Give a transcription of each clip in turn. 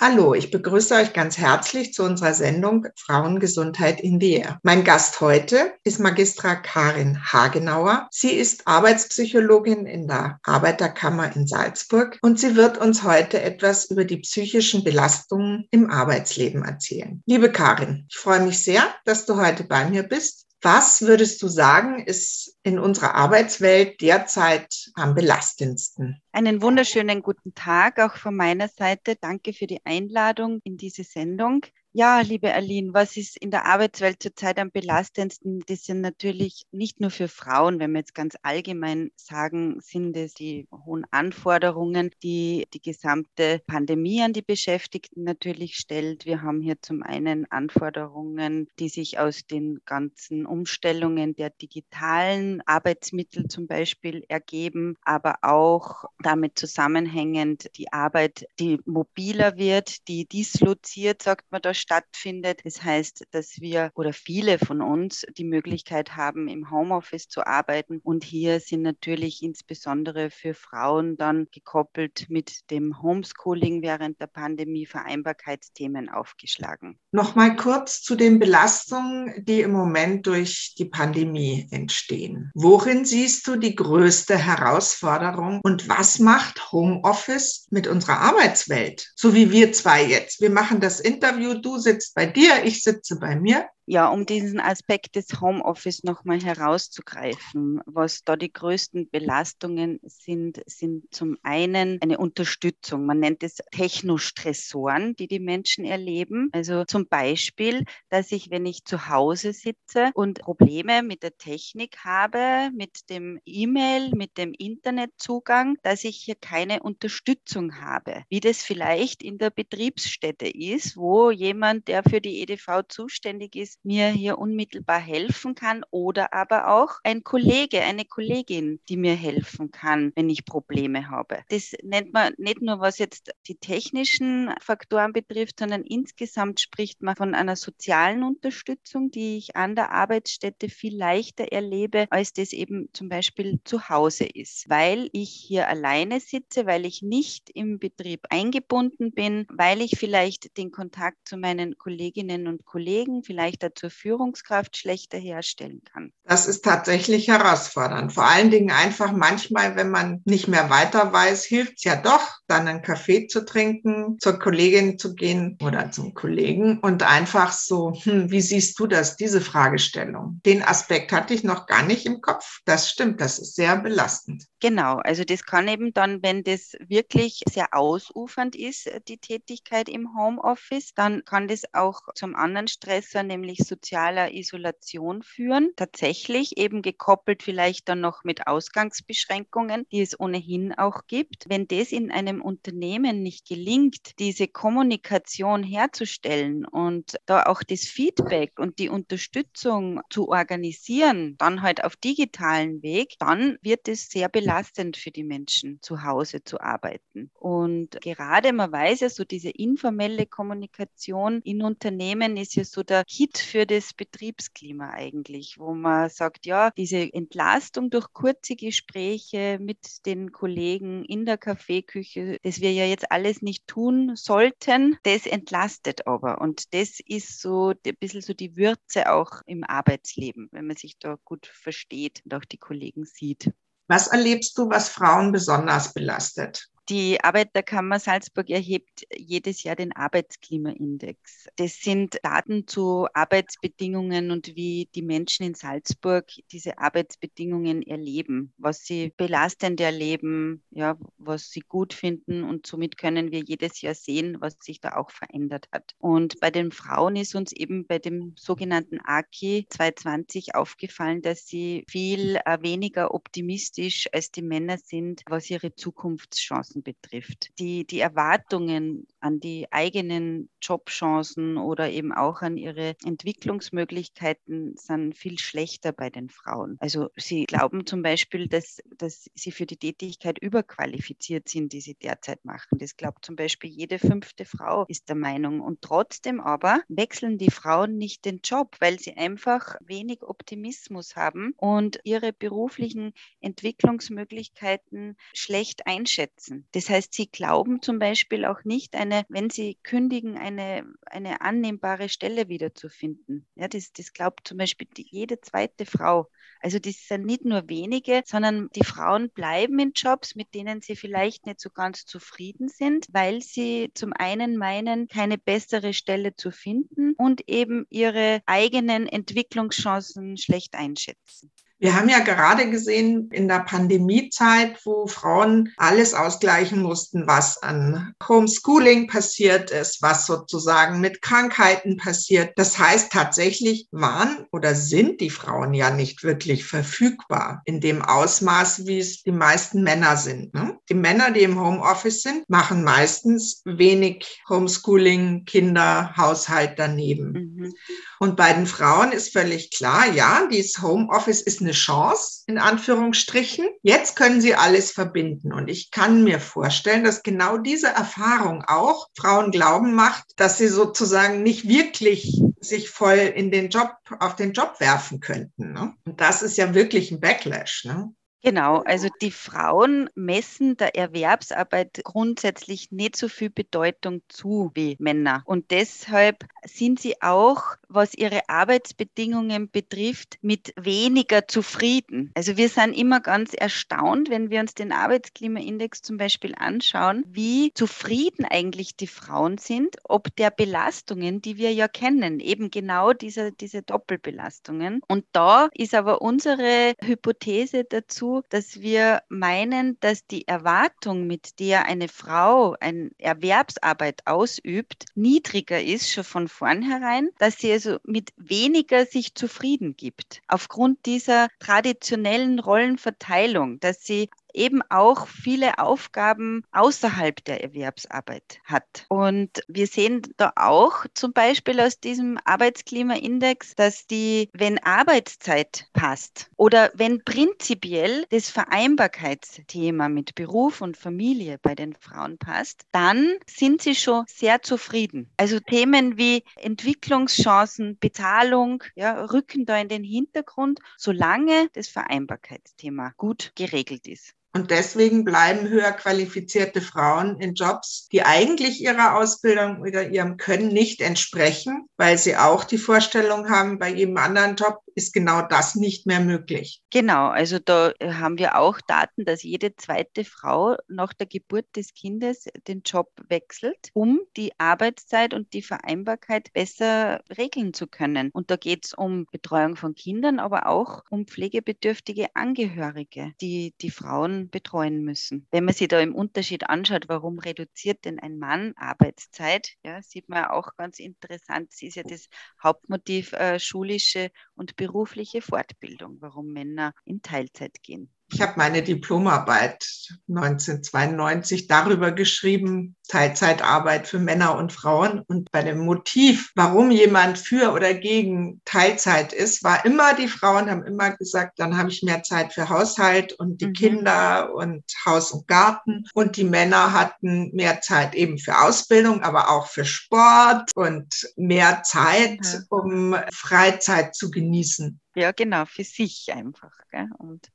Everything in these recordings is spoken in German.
Hallo, ich begrüße euch ganz herzlich zu unserer Sendung Frauengesundheit in the Air. Mein Gast heute ist Magistra Karin Hagenauer. Sie ist Arbeitspsychologin in der Arbeiterkammer in Salzburg und sie wird uns heute etwas über die psychischen Belastungen im Arbeitsleben erzählen. Liebe Karin, ich freue mich sehr, dass du heute bei mir bist. Was würdest du sagen, ist in unserer Arbeitswelt derzeit am belastendsten? Einen wunderschönen guten Tag auch von meiner Seite. Danke für die Einladung in diese Sendung. Ja, liebe Aline, was ist in der Arbeitswelt zurzeit am belastendsten? Das sind natürlich nicht nur für Frauen, wenn wir jetzt ganz allgemein sagen, sind es die hohen Anforderungen, die die gesamte Pandemie an die Beschäftigten natürlich stellt. Wir haben hier zum einen Anforderungen, die sich aus den ganzen Umstellungen der digitalen Arbeitsmittel zum Beispiel ergeben, aber auch damit zusammenhängend die Arbeit, die mobiler wird, die disloziert, sagt man da stattfindet. Das heißt, dass wir oder viele von uns die Möglichkeit haben, im Homeoffice zu arbeiten. Und hier sind natürlich insbesondere für Frauen dann gekoppelt mit dem Homeschooling während der Pandemie Vereinbarkeitsthemen aufgeschlagen. Nochmal kurz zu den Belastungen, die im Moment durch die Pandemie entstehen. Worin siehst du die größte Herausforderung und was macht Homeoffice mit unserer Arbeitswelt? So wie wir zwei jetzt. Wir machen das Interview, du sitzt bei dir, ich sitze bei mir ja, um diesen Aspekt des Homeoffice nochmal herauszugreifen, was da die größten Belastungen sind, sind zum einen eine Unterstützung. Man nennt es Technostressoren, die die Menschen erleben. Also zum Beispiel, dass ich, wenn ich zu Hause sitze und Probleme mit der Technik habe, mit dem E-Mail, mit dem Internetzugang, dass ich hier keine Unterstützung habe, wie das vielleicht in der Betriebsstätte ist, wo jemand, der für die EDV zuständig ist, mir hier unmittelbar helfen kann oder aber auch ein Kollege, eine Kollegin, die mir helfen kann, wenn ich Probleme habe. Das nennt man nicht nur, was jetzt die technischen Faktoren betrifft, sondern insgesamt spricht man von einer sozialen Unterstützung, die ich an der Arbeitsstätte viel leichter erlebe, als das eben zum Beispiel zu Hause ist, weil ich hier alleine sitze, weil ich nicht im Betrieb eingebunden bin, weil ich vielleicht den Kontakt zu meinen Kolleginnen und Kollegen, vielleicht zur Führungskraft schlechter herstellen kann. Das ist tatsächlich herausfordernd. Vor allen Dingen einfach manchmal, wenn man nicht mehr weiter weiß, hilft es ja doch, dann einen Kaffee zu trinken, zur Kollegin zu gehen oder zum Kollegen und einfach so, hm, wie siehst du das, diese Fragestellung? Den Aspekt hatte ich noch gar nicht im Kopf. Das stimmt, das ist sehr belastend. Genau, also das kann eben dann, wenn das wirklich sehr ausufernd ist, die Tätigkeit im Homeoffice, dann kann das auch zum anderen Stressor, nämlich sozialer Isolation führen. Tatsächlich eben gekoppelt vielleicht dann noch mit Ausgangsbeschränkungen, die es ohnehin auch gibt. Wenn das in einem Unternehmen nicht gelingt, diese Kommunikation herzustellen und da auch das Feedback und die Unterstützung zu organisieren, dann halt auf digitalen Weg, dann wird es sehr belastend für die Menschen zu Hause zu arbeiten. Und gerade man weiß ja so diese informelle Kommunikation in Unternehmen ist ja so der Hit für das Betriebsklima eigentlich, wo man sagt, ja, diese Entlastung durch kurze Gespräche mit den Kollegen in der Kaffeeküche, das wir ja jetzt alles nicht tun sollten, das entlastet aber. Und das ist so ein bisschen so die Würze auch im Arbeitsleben, wenn man sich da gut versteht und auch die Kollegen sieht. Was erlebst du, was Frauen besonders belastet? Die Arbeiterkammer Salzburg erhebt jedes Jahr den Arbeitsklimaindex. Das sind Daten zu Arbeitsbedingungen und wie die Menschen in Salzburg diese Arbeitsbedingungen erleben, was sie belastend erleben, ja, was sie gut finden und somit können wir jedes Jahr sehen, was sich da auch verändert hat. Und bei den Frauen ist uns eben bei dem sogenannten AKI 220 aufgefallen, dass sie viel äh, weniger optimistisch als die Männer sind, was ihre Zukunftschancen Entwicklungschancen betrifft. Die, die Erwartungen an die eigenen Jobchancen oder eben auch an ihre Entwicklungsmöglichkeiten sind viel schlechter bei den Frauen. Also sie glauben zum Beispiel, dass, dass sie für die Tätigkeit überqualifiziert sind, die sie derzeit machen. Das glaubt zum Beispiel jede fünfte Frau, ist der Meinung. Und trotzdem aber wechseln die Frauen nicht den Job, weil sie einfach wenig Optimismus haben und ihre beruflichen Entwicklungsmöglichkeiten schlecht einschätzen. Das heißt, sie glauben zum Beispiel auch nicht, eine, wenn sie kündigen, eine, eine annehmbare Stelle wiederzufinden. Ja, das, das glaubt zum Beispiel jede zweite Frau. Also das sind nicht nur wenige, sondern die Frauen bleiben in Jobs, mit denen sie vielleicht nicht so ganz zufrieden sind, weil sie zum einen meinen, keine bessere Stelle zu finden und eben ihre eigenen Entwicklungschancen schlecht einschätzen. Wir haben ja gerade gesehen in der Pandemiezeit, wo Frauen alles ausgleichen mussten, was an Homeschooling passiert ist, was sozusagen mit Krankheiten passiert. Das heißt, tatsächlich waren oder sind die Frauen ja nicht wirklich verfügbar in dem Ausmaß, wie es die meisten Männer sind. Ne? Die Männer, die im Homeoffice sind, machen meistens wenig Homeschooling, Kinder, Haushalt daneben. Mhm. Und bei den Frauen ist völlig klar, ja, dieses Homeoffice ist eine Chance, in Anführungsstrichen. Jetzt können sie alles verbinden. Und ich kann mir vorstellen, dass genau diese Erfahrung auch Frauen glauben macht, dass sie sozusagen nicht wirklich sich voll in den Job, auf den Job werfen könnten. Ne? Und das ist ja wirklich ein Backlash. Ne? Genau, also die Frauen messen der Erwerbsarbeit grundsätzlich nicht so viel Bedeutung zu wie Männer. Und deshalb sind sie auch, was ihre Arbeitsbedingungen betrifft, mit weniger zufrieden. Also wir sind immer ganz erstaunt, wenn wir uns den Arbeitsklimaindex zum Beispiel anschauen, wie zufrieden eigentlich die Frauen sind, ob der Belastungen, die wir ja kennen, eben genau diese, diese Doppelbelastungen. Und da ist aber unsere Hypothese dazu, dass wir meinen, dass die Erwartung, mit der eine Frau eine Erwerbsarbeit ausübt, niedriger ist schon von vornherein, dass sie also mit weniger sich zufrieden gibt. Aufgrund dieser traditionellen Rollenverteilung, dass sie eben auch viele Aufgaben außerhalb der Erwerbsarbeit hat. Und wir sehen da auch zum Beispiel aus diesem Arbeitsklimaindex, dass die, wenn Arbeitszeit passt oder wenn prinzipiell das Vereinbarkeitsthema mit Beruf und Familie bei den Frauen passt, dann sind sie schon sehr zufrieden. Also Themen wie Entwicklungschancen, Bezahlung, ja, rücken da in den Hintergrund, solange das Vereinbarkeitsthema gut geregelt ist. Und deswegen bleiben höher qualifizierte Frauen in Jobs, die eigentlich ihrer Ausbildung oder ihrem Können nicht entsprechen, weil sie auch die Vorstellung haben, bei jedem anderen Job ist genau das nicht mehr möglich. Genau, also da haben wir auch Daten, dass jede zweite Frau nach der Geburt des Kindes den Job wechselt, um die Arbeitszeit und die Vereinbarkeit besser regeln zu können. Und da geht es um Betreuung von Kindern, aber auch um pflegebedürftige Angehörige, die die Frauen betreuen müssen. Wenn man sich da im Unterschied anschaut, warum reduziert denn ein Mann Arbeitszeit, ja, sieht man auch ganz interessant, es ist ja das Hauptmotiv äh, schulische und berufliche berufliche Fortbildung, warum Männer in Teilzeit gehen. Ich habe meine Diplomarbeit 1992 darüber geschrieben, Teilzeitarbeit für Männer und Frauen. Und bei dem Motiv, warum jemand für oder gegen Teilzeit ist, war immer, die Frauen haben immer gesagt, dann habe ich mehr Zeit für Haushalt und die mhm. Kinder und Haus und Garten. Und die Männer hatten mehr Zeit eben für Ausbildung, aber auch für Sport und mehr Zeit, mhm. um Freizeit zu genießen. Ja, genau, für sich einfach. Gell? Und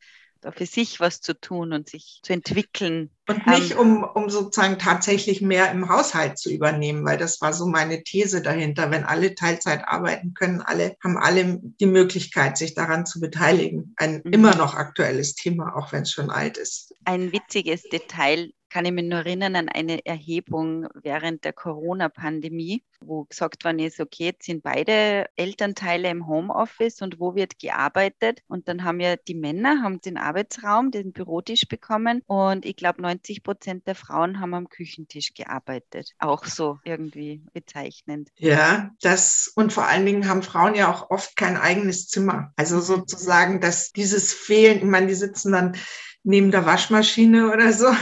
für sich was zu tun und sich zu entwickeln. Und nicht, ähm, um, um sozusagen tatsächlich mehr im Haushalt zu übernehmen, weil das war so meine These dahinter. Wenn alle Teilzeit arbeiten können, alle haben alle die Möglichkeit, sich daran zu beteiligen. Ein mhm. immer noch aktuelles Thema, auch wenn es schon alt ist. Ein witziges Detail kann ich mich nur erinnern an eine Erhebung während der Corona-Pandemie, wo gesagt worden ist, okay, jetzt sind beide Elternteile im Homeoffice und wo wird gearbeitet? Und dann haben ja die Männer haben den Arbeitsraum, den Bürotisch bekommen und ich glaube 90 Prozent der Frauen haben am Küchentisch gearbeitet. Auch so irgendwie bezeichnend. Ja, das und vor allen Dingen haben Frauen ja auch oft kein eigenes Zimmer. Also sozusagen, dass dieses Fehlen, ich meine, die sitzen dann neben der Waschmaschine oder so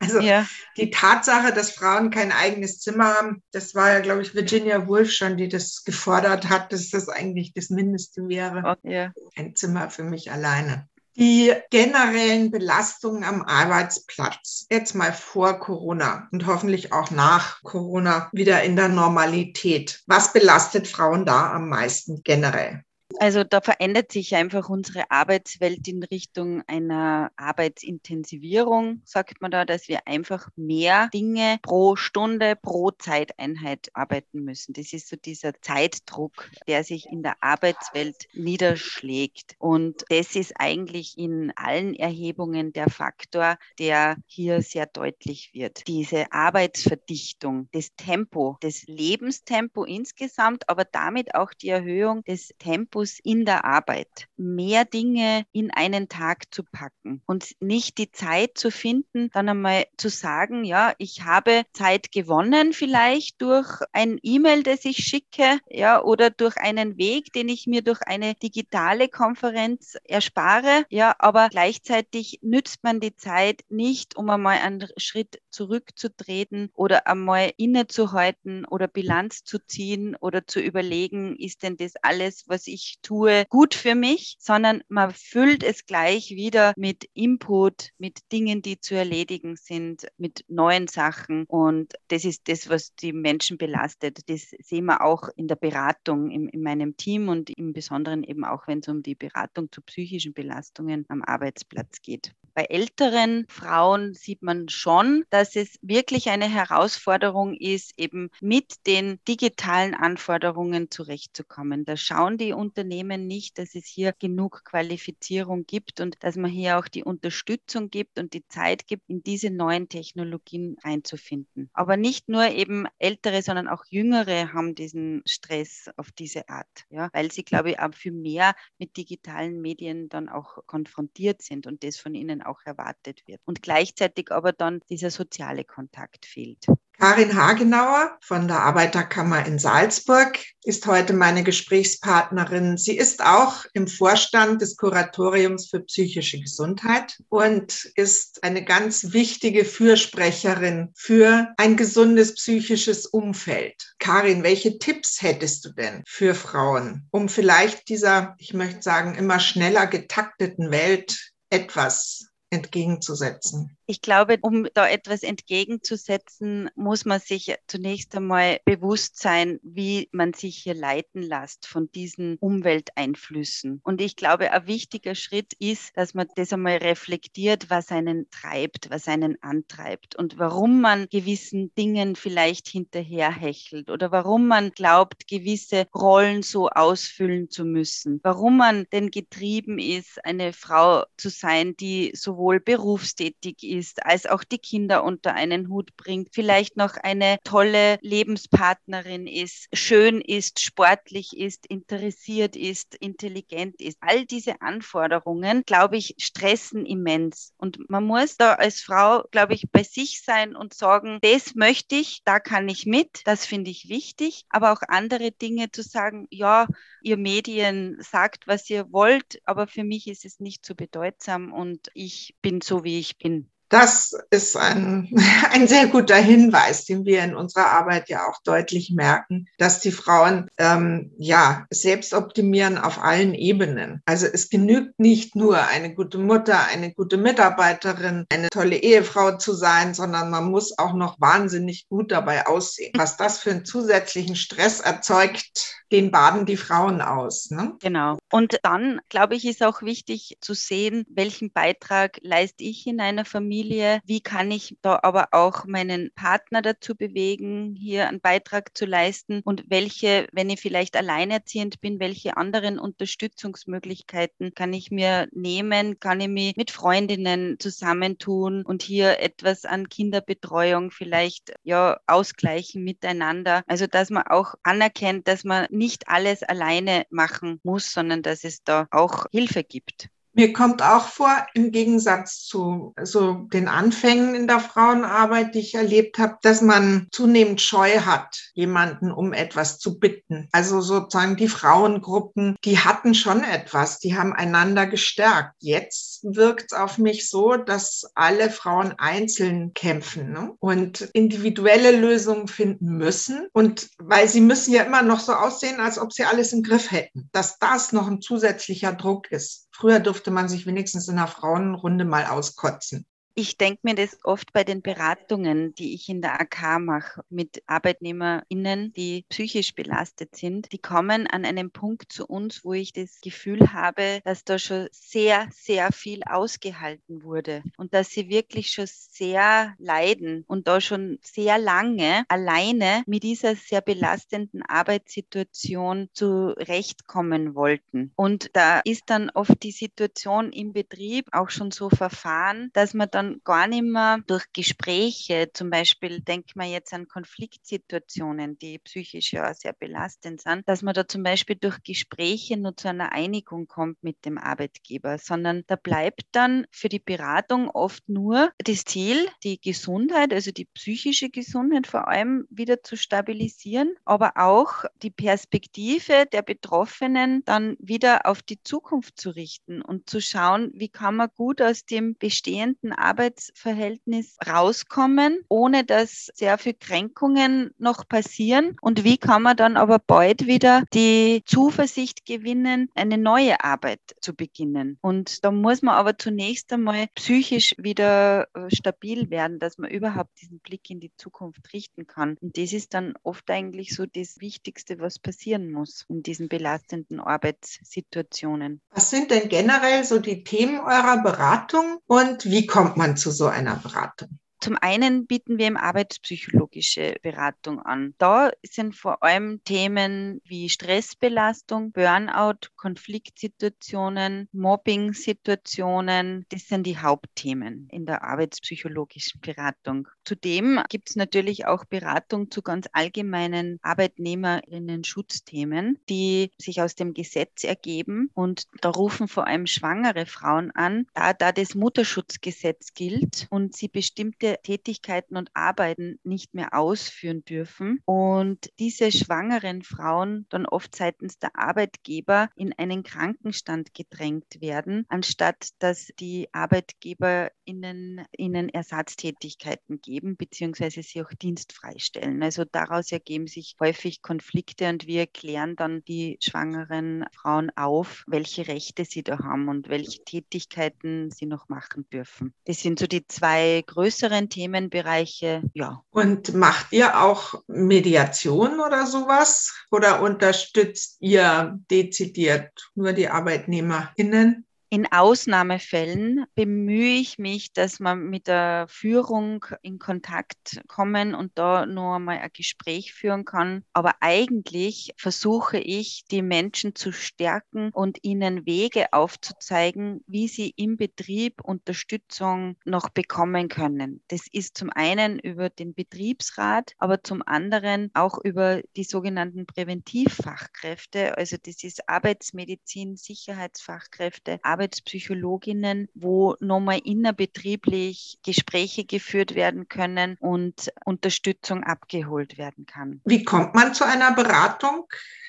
Also ja. die Tatsache, dass Frauen kein eigenes Zimmer haben, das war ja, glaube ich, Virginia Woolf schon, die das gefordert hat, dass das eigentlich das Mindeste wäre. Oh, ja. Ein Zimmer für mich alleine. Die generellen Belastungen am Arbeitsplatz, jetzt mal vor Corona und hoffentlich auch nach Corona wieder in der Normalität. Was belastet Frauen da am meisten generell? Also da verändert sich einfach unsere Arbeitswelt in Richtung einer Arbeitsintensivierung, sagt man da, dass wir einfach mehr Dinge pro Stunde, pro Zeiteinheit arbeiten müssen. Das ist so dieser Zeitdruck, der sich in der Arbeitswelt niederschlägt. Und das ist eigentlich in allen Erhebungen der Faktor, der hier sehr deutlich wird. Diese Arbeitsverdichtung, das Tempo, das Lebenstempo insgesamt, aber damit auch die Erhöhung des Tempos Fokus in der Arbeit, mehr Dinge in einen Tag zu packen und nicht die Zeit zu finden, dann einmal zu sagen, ja, ich habe Zeit gewonnen vielleicht durch ein E-Mail, das ich schicke, ja, oder durch einen Weg, den ich mir durch eine digitale Konferenz erspare, ja, aber gleichzeitig nützt man die Zeit nicht, um einmal einen Schritt zurückzutreten oder einmal innezuhalten oder Bilanz zu ziehen oder zu überlegen, ist denn das alles, was ich tue, gut für mich, sondern man füllt es gleich wieder mit Input, mit Dingen, die zu erledigen sind, mit neuen Sachen. Und das ist das, was die Menschen belastet. Das sehen wir auch in der Beratung in, in meinem Team und im Besonderen eben auch, wenn es um die Beratung zu psychischen Belastungen am Arbeitsplatz geht. Bei älteren Frauen sieht man schon, dass es wirklich eine Herausforderung ist, eben mit den digitalen Anforderungen zurechtzukommen. Da schauen die Unternehmen nicht, dass es hier genug Qualifizierung gibt und dass man hier auch die Unterstützung gibt und die Zeit gibt, in diese neuen Technologien einzufinden. Aber nicht nur eben ältere, sondern auch jüngere haben diesen Stress auf diese Art, ja, weil sie, glaube ich, auch viel mehr mit digitalen Medien dann auch konfrontiert sind und das von ihnen auch erwartet wird. Und gleichzeitig aber dann dieser soziale Kontakt fehlt. Karin Hagenauer von der Arbeiterkammer in Salzburg ist heute meine Gesprächspartnerin. Sie ist auch im Vorstand des Kuratoriums für psychische Gesundheit und ist eine ganz wichtige Fürsprecherin für ein gesundes psychisches Umfeld. Karin, welche Tipps hättest du denn für Frauen, um vielleicht dieser, ich möchte sagen, immer schneller getakteten Welt etwas entgegenzusetzen? Ich glaube, um da etwas entgegenzusetzen, muss man sich zunächst einmal bewusst sein, wie man sich hier leiten lässt von diesen Umwelteinflüssen. Und ich glaube, ein wichtiger Schritt ist, dass man das einmal reflektiert, was einen treibt, was einen antreibt und warum man gewissen Dingen vielleicht hinterherhechelt oder warum man glaubt, gewisse Rollen so ausfüllen zu müssen, warum man denn getrieben ist, eine Frau zu sein, die sowohl berufstätig ist, ist, als auch die Kinder unter einen Hut bringt, vielleicht noch eine tolle Lebenspartnerin ist, schön ist, sportlich ist, interessiert ist, intelligent ist. All diese Anforderungen, glaube ich, stressen immens. Und man muss da als Frau, glaube ich, bei sich sein und sagen, das möchte ich, da kann ich mit, das finde ich wichtig, aber auch andere Dinge zu sagen, ja, ihr Medien sagt, was ihr wollt, aber für mich ist es nicht so bedeutsam und ich bin so, wie ich bin. Das ist ein, ein sehr guter Hinweis, den wir in unserer Arbeit ja auch deutlich merken, dass die Frauen ähm, ja selbst optimieren auf allen Ebenen. Also es genügt nicht nur eine gute Mutter, eine gute Mitarbeiterin, eine tolle Ehefrau zu sein, sondern man muss auch noch wahnsinnig gut dabei aussehen. Was das für einen zusätzlichen Stress erzeugt, den baden die Frauen aus. Ne? Genau. Und dann, glaube ich, ist auch wichtig zu sehen, welchen Beitrag leiste ich in einer Familie, wie kann ich da aber auch meinen Partner dazu bewegen, hier einen Beitrag zu leisten und welche, wenn ich vielleicht alleinerziehend bin, welche anderen Unterstützungsmöglichkeiten kann ich mir nehmen, kann ich mich mit Freundinnen zusammentun und hier etwas an Kinderbetreuung vielleicht ja ausgleichen miteinander. Also dass man auch anerkennt, dass man nicht alles alleine machen muss, sondern dass es da auch Hilfe gibt. Mir kommt auch vor, im Gegensatz zu so den Anfängen in der Frauenarbeit, die ich erlebt habe, dass man zunehmend Scheu hat, jemanden um etwas zu bitten. Also sozusagen die Frauengruppen, die hatten schon etwas, die haben einander gestärkt. Jetzt wirkt es auf mich so, dass alle Frauen einzeln kämpfen ne? und individuelle Lösungen finden müssen. Und weil sie müssen ja immer noch so aussehen, als ob sie alles im Griff hätten, dass das noch ein zusätzlicher Druck ist. Früher durfte man sich wenigstens in einer Frauenrunde mal auskotzen. Ich denke mir das oft bei den Beratungen, die ich in der AK mache, mit ArbeitnehmerInnen, die psychisch belastet sind. Die kommen an einem Punkt zu uns, wo ich das Gefühl habe, dass da schon sehr, sehr viel ausgehalten wurde und dass sie wirklich schon sehr leiden und da schon sehr lange alleine mit dieser sehr belastenden Arbeitssituation zurechtkommen wollten. Und da ist dann oft die Situation im Betrieb auch schon so verfahren, dass man dann gar nicht mehr durch Gespräche, zum Beispiel denkt man jetzt an Konfliktsituationen, die psychisch ja sehr belastend sind, dass man da zum Beispiel durch Gespräche nur zu einer Einigung kommt mit dem Arbeitgeber, sondern da bleibt dann für die Beratung oft nur das Ziel, die Gesundheit, also die psychische Gesundheit vor allem wieder zu stabilisieren, aber auch die Perspektive der Betroffenen dann wieder auf die Zukunft zu richten und zu schauen, wie kann man gut aus dem bestehenden Arbeitsverhältnis Arbeitsverhältnis rauskommen, ohne dass sehr viel Kränkungen noch passieren? Und wie kann man dann aber bald wieder die Zuversicht gewinnen, eine neue Arbeit zu beginnen? Und da muss man aber zunächst einmal psychisch wieder äh, stabil werden, dass man überhaupt diesen Blick in die Zukunft richten kann. Und das ist dann oft eigentlich so das Wichtigste, was passieren muss in diesen belastenden Arbeitssituationen. Was sind denn generell so die Themen eurer Beratung und wie kommt man zu so einer Beratung? Zum einen bieten wir im arbeitspsychologische Beratung an. Da sind vor allem Themen wie Stressbelastung, Burnout, Konfliktsituationen, Mobbing-Situationen. Das sind die Hauptthemen in der arbeitspsychologischen Beratung. Zudem gibt es natürlich auch Beratung zu ganz allgemeinen Arbeitnehmerinnen-Schutzthemen, die sich aus dem Gesetz ergeben. Und da rufen vor allem schwangere Frauen an, da, da das Mutterschutzgesetz gilt und sie bestimmte Tätigkeiten und Arbeiten nicht mehr ausführen dürfen und diese schwangeren Frauen dann oft seitens der Arbeitgeber in einen Krankenstand gedrängt werden, anstatt dass die Arbeitgeber ihnen Ersatztätigkeiten geben beziehungsweise sie auch dienstfrei stellen. Also daraus ergeben sich häufig Konflikte und wir klären dann die schwangeren Frauen auf, welche Rechte sie da haben und welche Tätigkeiten sie noch machen dürfen. Das sind so die zwei größeren Themenbereiche, ja. Und macht ihr auch Mediation oder sowas? Oder unterstützt ihr dezidiert nur die ArbeitnehmerInnen? In Ausnahmefällen bemühe ich mich, dass wir mit der Führung in Kontakt kommen und da nur einmal ein Gespräch führen kann. Aber eigentlich versuche ich, die Menschen zu stärken und ihnen Wege aufzuzeigen, wie sie im Betrieb Unterstützung noch bekommen können. Das ist zum einen über den Betriebsrat, aber zum anderen auch über die sogenannten Präventivfachkräfte. Also das ist Arbeitsmedizin, Sicherheitsfachkräfte, Arbeitspsychologinnen, wo nochmal innerbetrieblich Gespräche geführt werden können und Unterstützung abgeholt werden kann. Wie kommt man zu einer Beratung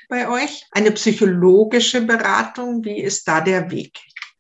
bei euch? Eine psychologische Beratung, wie ist da der Weg?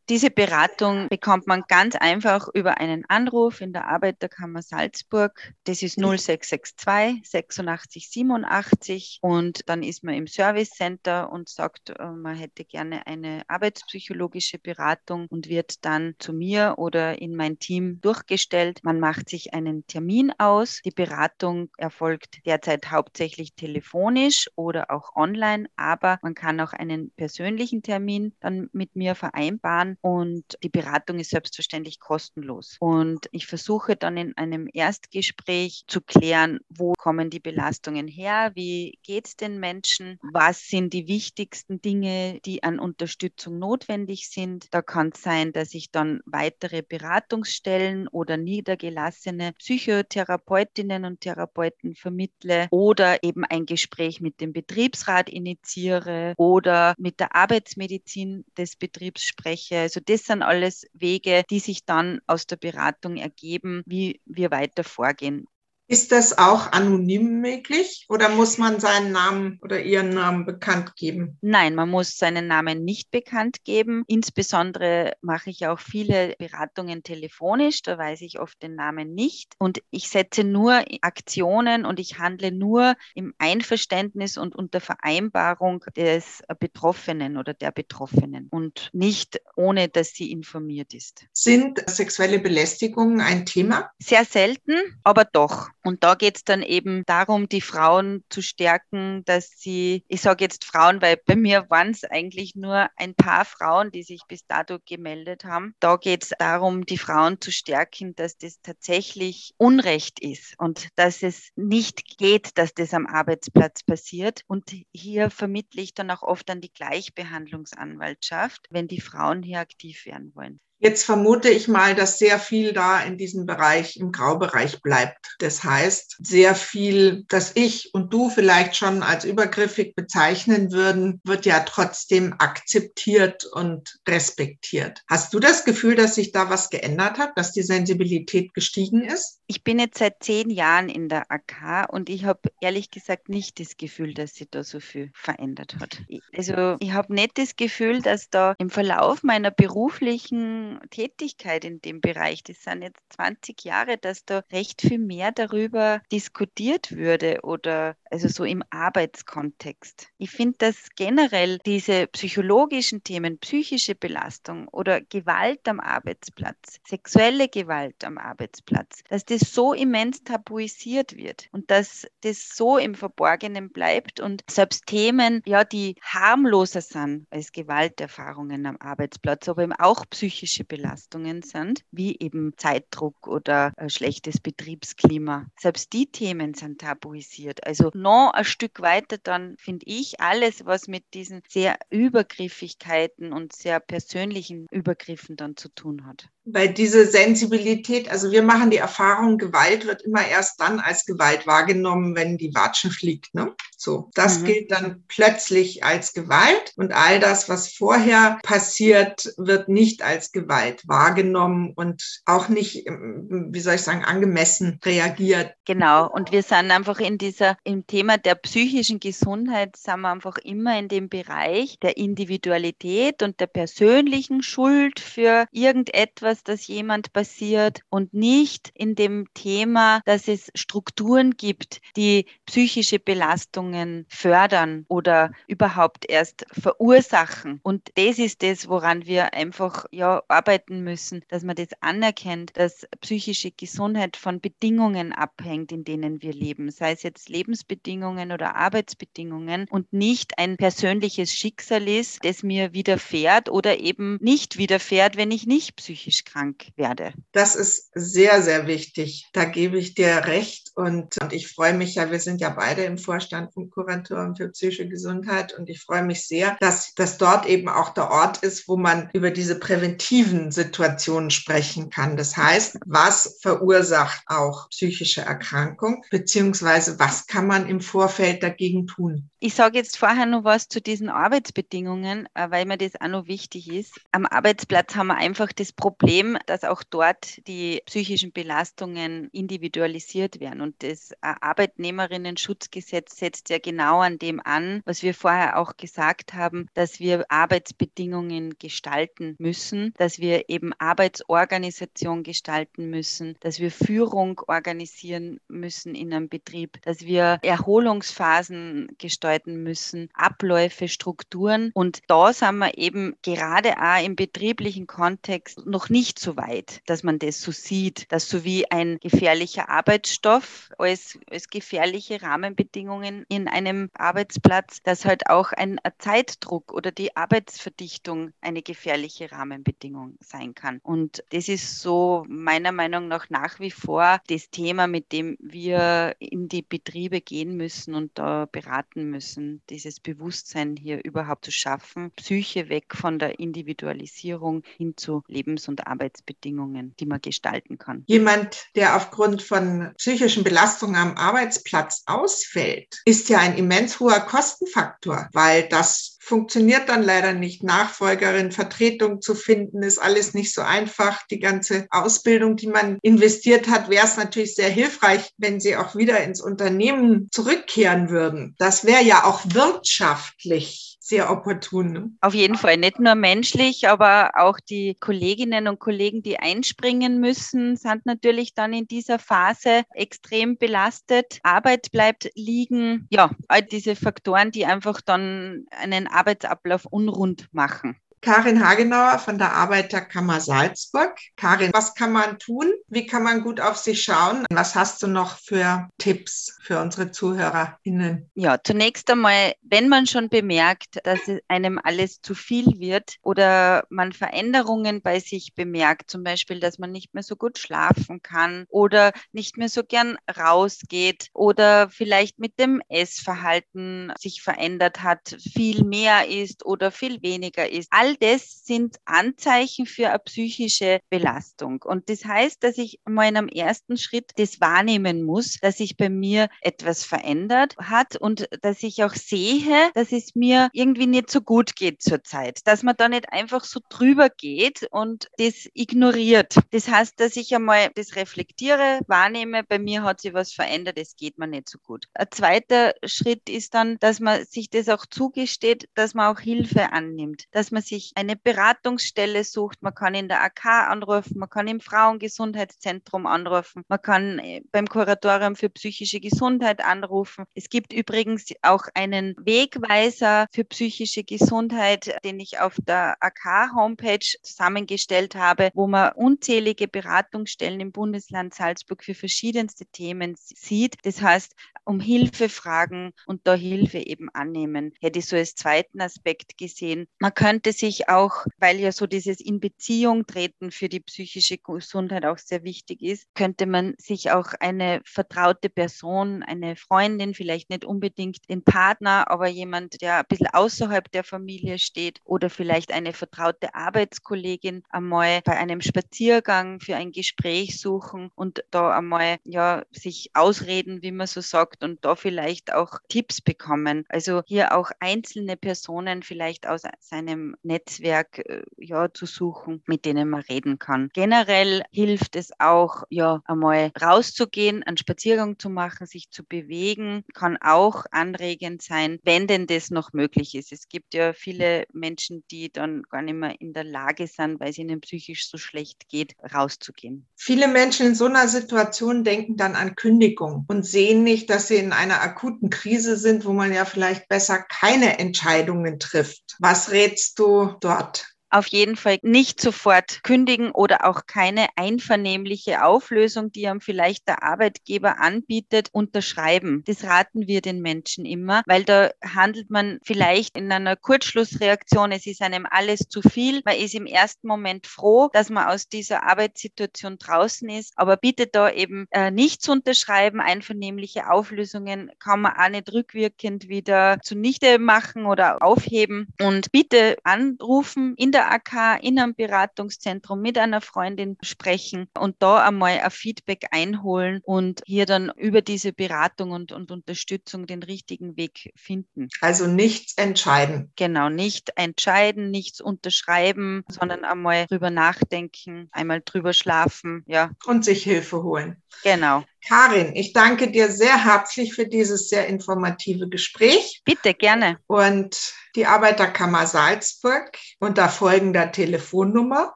Diese Beratung bekommt man ganz einfach über einen Anruf in der Arbeiterkammer Salzburg. Das ist 0662 86 87 und dann ist man im Service Center und sagt, äh, man hätte gerne eine arbeitspsychologische Beratung und wird dann zu mir oder in mein Team durchgestellt. Man macht sich einen Termin aus. Die Beratung erfolgt derzeit hauptsächlich telefonisch oder auch online, aber man kann auch einen persönlichen Termin dann mit mir vereinbaren und die Beratung ist selbstverständlich kostenlos. Und ich versuche dann in einem Erstgespräch zu klären, wo kommen die Belastungen her, wie geht es den Menschen, was sind die wichtigsten Dinge, die an Unterstützung notwendig sind. Da kann es sein, dass ich dann weitere Beratungsstellen oder niedergelassene Psychotherapeutinnen und Therapeuten vermittle oder eben ein Gespräch mit dem Betriebsrat initiiere oder mit der Arbeitsmedizin des Betriebs spreche Also das sind alles Wege, die sich dann aus der Beratung ergeben, wie wir weiter vorgehen. Ist das auch anonym möglich oder muss man seinen Namen oder ihren Namen bekannt geben? Nein, man muss seinen Namen nicht bekannt geben. Insbesondere mache ich auch viele Beratungen telefonisch, da weiß ich oft den Namen nicht. Und ich setze nur Aktionen und ich handle nur im Einverständnis und unter Vereinbarung des Betroffenen oder der Betroffenen und nicht ohne, dass sie informiert ist. Sind sexuelle Belästigungen ein Thema? Sehr selten, aber doch. Und da geht es dann eben darum, die Frauen zu stärken, dass sie, ich sage jetzt Frauen, weil bei mir waren es eigentlich nur ein paar Frauen, die sich bis dato gemeldet haben. Da geht es darum, die Frauen zu stärken, dass das tatsächlich Unrecht ist und dass es nicht geht, dass das am Arbeitsplatz passiert. Und hier vermittle ich dann auch oft an die Gleichbehandlungsanwaltschaft, wenn die Frauen hier aktiv werden wollen. Jetzt vermute ich mal, dass sehr viel da in diesem Bereich, im Graubereich bleibt. Das heißt, sehr viel, das ich und du vielleicht schon als übergriffig bezeichnen würden, wird ja trotzdem akzeptiert und respektiert. Hast du das Gefühl, dass sich da was geändert hat, dass die Sensibilität gestiegen ist? Ich bin jetzt seit zehn Jahren in der AK und ich habe ehrlich gesagt nicht das Gefühl, dass sich da so viel verändert hat. Also ich habe nicht das Gefühl, dass da im Verlauf meiner beruflichen Tätigkeit in dem Bereich, das sind jetzt 20 Jahre, dass da recht viel mehr darüber diskutiert würde oder also so im Arbeitskontext. Ich finde, dass generell diese psychologischen Themen, psychische Belastung oder Gewalt am Arbeitsplatz, sexuelle Gewalt am Arbeitsplatz, dass das so immens tabuisiert wird und dass das so im Verborgenen bleibt und selbst Themen, ja, die harmloser sind als Gewalterfahrungen am Arbeitsplatz, aber eben auch psychische psychische Belastungen sind, wie eben Zeitdruck oder äh, schlechtes Betriebsklima. Selbst die Themen sind tabuisiert. Also noch ein Stück weiter dann finde ich alles, was mit diesen sehr Übergriffigkeiten und sehr persönlichen Übergriffen dann zu tun hat weil diese Sensibilität, also wir machen die Erfahrung, Gewalt wird immer erst dann als Gewalt wahrgenommen, wenn die Watschen fliegt. Ne? So, das mhm. gilt dann plötzlich als Gewalt und all das, was vorher passiert, wird nicht als Gewalt wahrgenommen und auch nicht, ähm, wie soll ich sagen, angemessen reagiert. Genau. Und wir sind einfach in dieser, im Thema der psychischen Gesundheit, sind wir einfach immer in dem Bereich der Individualität und der persönlichen Schuld für irgendetwas, etwas, das jemand passiert und nicht in dem Thema, dass es Strukturen gibt, die psychische Belastungen fördern oder überhaupt erst verursachen. Und das ist das, woran wir einfach ja arbeiten müssen, dass man das anerkennt, dass psychische Gesundheit von Bedingungen abhängt, in denen wir leben, sei es jetzt Lebensbedingungen oder Arbeitsbedingungen und nicht ein persönliches Schicksal ist, das mir widerfährt oder eben nicht widerfährt, wenn ich nicht psychisch krank werde. Das ist sehr, sehr wichtig. Da gebe ich dir recht. Und, und ich freue mich ja, wir sind ja beide im Vorstand vom Kuratorium für psychische Gesundheit. Und ich freue mich sehr, dass, dass dort eben auch der Ort ist, wo man über diese präventiven Situationen sprechen kann. Das heißt, was verursacht auch psychische Erkrankung, beziehungsweise was kann man im Vorfeld dagegen tun? Ich sage jetzt vorher noch was zu diesen Arbeitsbedingungen, äh, weil mir das auch noch wichtig ist. Am Arbeitsplatz haben wir einfach das Problem, dass auch dort die psychischen Belastungen individualisiert werden. Und das Arbeitnehmerinnen-Schutzgesetz setzt ja genau an dem an, was wir vorher auch gesagt haben, dass wir Arbeitsbedingungen gestalten müssen, dass wir eben Arbeitsorganisation gestalten müssen, dass wir Führung organisieren müssen in einem Betrieb, dass wir Erholungsphasen gestalten müssen, Abläufe, Strukturen. Und da sind wir eben gerade auch im betrieblichen Kontext noch nicht so weit, dass man das so sieht, dass so wie ein gefährlicher Arbeitsstoff als, als gefährliche Rahmenbedingungen in einem Arbeitsplatz, dass halt auch ein Zeitdruck oder die Arbeitsverdichtung eine gefährliche Rahmenbedingung sein kann. Und das ist so meiner Meinung nach nach wie vor das Thema, mit dem wir in die Betriebe gehen müssen und da beraten müssen müssen, dieses Bewusstsein hier überhaupt zu schaffen, Psyche weg von der Individualisierung hin zu Lebens- und Arbeitsbedingungen, die man gestalten kann. Jemand, der aufgrund von psychischen Belastungen am Arbeitsplatz ausfällt, ist ja ein immens hoher Kostenfaktor, weil das funktioniert dann leider nicht. Nachfolgerin, Vertretung zu finden, ist alles nicht so einfach. Die ganze Ausbildung, die man investiert hat, wäre es natürlich sehr hilfreich, wenn sie auch wieder ins Unternehmen zurückkehren würden. Das wäre ja auch wirtschaftlich sehr opportun. Ne? Auf jeden Fall, nicht nur menschlich, aber auch die Kolleginnen und Kollegen, die einspringen müssen, sind natürlich dann in dieser Phase extrem belastet. Arbeit bleibt liegen. Ja, all diese Faktoren, die einfach dann einen Arbeitsablauf unrund machen. Karin Hagenauer von der Arbeiterkammer Salzburg. Karin, was kann man tun? Wie kann man gut auf sich schauen? Was hast du noch für Tipps für unsere ZuhörerInnen? Ja, zunächst einmal, wenn man schon bemerkt, dass einem alles zu viel wird oder man Veränderungen bei sich bemerkt, zum Beispiel, dass man nicht mehr so gut schlafen kann oder nicht mehr so gern rausgeht oder vielleicht mit dem Essverhalten sich verändert hat, viel mehr ist oder viel weniger ist. All all das sind Anzeichen für eine psychische Belastung. Und das heißt, dass ich mal in einem ersten Schritt das wahrnehmen muss, dass sich bei mir etwas verändert hat und dass ich auch sehe, dass es mir irgendwie nicht so gut geht zurzeit. Dass man da nicht einfach so drüber geht und das ignoriert. Das heißt, dass ich einmal das reflektiere, wahrnehme, bei mir hat sich was verändert, es geht mir nicht so gut. Ein zweiter Schritt ist dann, dass man sich das auch zugesteht, dass man auch Hilfe annimmt, dass man sich sich eine Beratungsstelle sucht. Man kann in der AK anrufen, man kann im Frauengesundheitszentrum anrufen, man kann äh, beim Kuratorium für psychische Gesundheit anrufen. Es gibt übrigens auch einen Wegweiser für psychische Gesundheit, den ich auf der AK-Homepage zusammengestellt habe, wo man unzählige Beratungsstellen im Bundesland Salzburg für verschiedenste Themen sieht. Das heißt, um Hilfe fragen und da Hilfe eben annehmen. Hätte ich so als zweiten Aspekt gesehen. Man könnte sich sich auch, weil ja so dieses in Beziehung treten für die psychische Gesundheit auch sehr wichtig ist, könnte man sich auch eine vertraute Person, eine Freundin, vielleicht nicht unbedingt den Partner, aber jemand, der ein bisschen außerhalb der Familie steht oder vielleicht eine vertraute Arbeitskollegin einmal bei einem Spaziergang für ein Gespräch suchen und da einmal ja sich ausreden, wie man so sagt und da vielleicht auch Tipps bekommen. Also hier auch einzelne Personen vielleicht aus seinem Netzwerk äh, ja, zu suchen, mit denen man reden kann. Generell hilft es auch, ja, einmal rauszugehen, einen Spaziergang zu machen, sich zu bewegen, kann auch anregend sein, wenn denn das noch möglich ist. Es gibt ja viele Menschen, die dann gar nicht mehr in der Lage sind, weil es ihnen psychisch so schlecht geht, rauszugehen. Viele Menschen in so einer Situation denken dann an Kündigung und sehen nicht, dass sie in einer akuten Krise sind, wo man ja vielleicht besser keine Entscheidungen trifft. Was rätst du dort auf jeden Fall nicht sofort kündigen oder auch keine einvernehmliche Auflösung, die einem vielleicht der Arbeitgeber anbietet, unterschreiben. Das raten wir den Menschen immer, weil da handelt man vielleicht in einer Kurzschlussreaktion, es ist einem alles zu viel. Man ist im ersten Moment froh, dass man aus dieser Arbeitssituation draußen ist, aber bitte da eben äh, nicht zu unterschreiben. Einvernehmliche Auflösungen kann man auch nicht rückwirkend wieder zunichte machen oder aufheben und bitte anrufen in der der AK in einem Beratungszentrum mit einer Freundin sprechen und da einmal ein Feedback einholen und hier dann über diese Beratung und, und Unterstützung den richtigen Weg finden. Also nichts entscheiden. Genau, nicht entscheiden, nichts unterschreiben, sondern einmal drüber nachdenken, einmal drüber schlafen, ja. Und sich Hilfe holen. Genau. Karin, ich danke dir sehr herzlich für dieses sehr informative Gespräch. Bitte, gerne. Und die Arbeiterkammer Salzburg unter folgender Telefonnummer.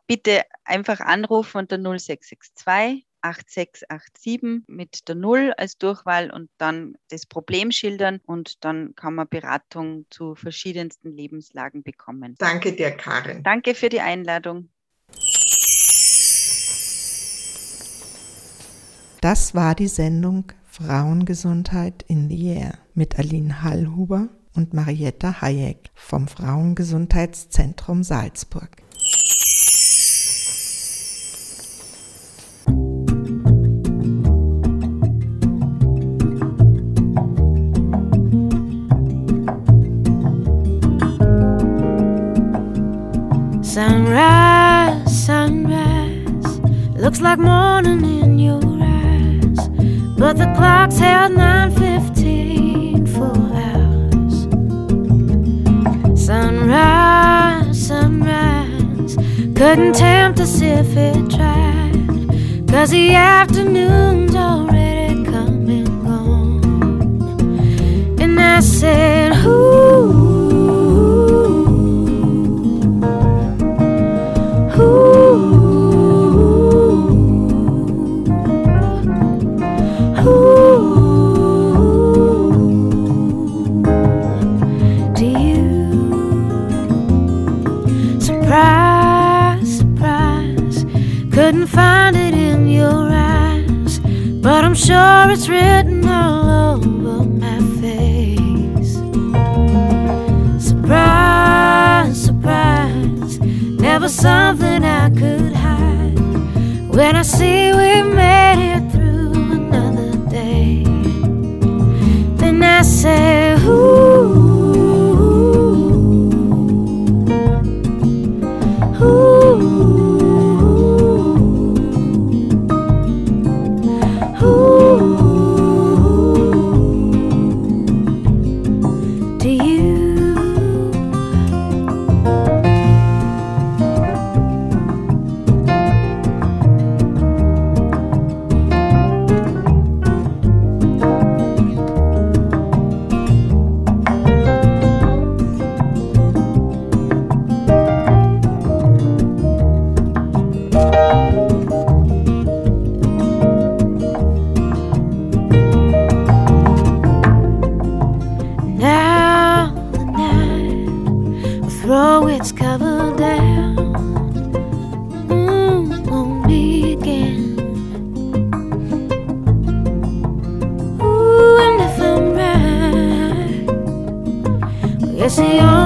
Bitte einfach anrufen unter 0662 8687 mit der Null als Durchwahl und dann das Problem schildern und dann kann man Beratung zu verschiedensten Lebenslagen bekommen. Danke dir, Karin. Danke für die Einladung. Das war die Sendung Frauengesundheit in the Air mit Aline Hallhuber und Marietta Hayek vom Frauengesundheitszentrum Salzburg. Sunrise, sunrise, looks like morning but the clocks held 9.15 for hours. Sunrise, sunrise, couldn't tempt us if it tried, cause the afternoon's already come and gone. And I said, if I'm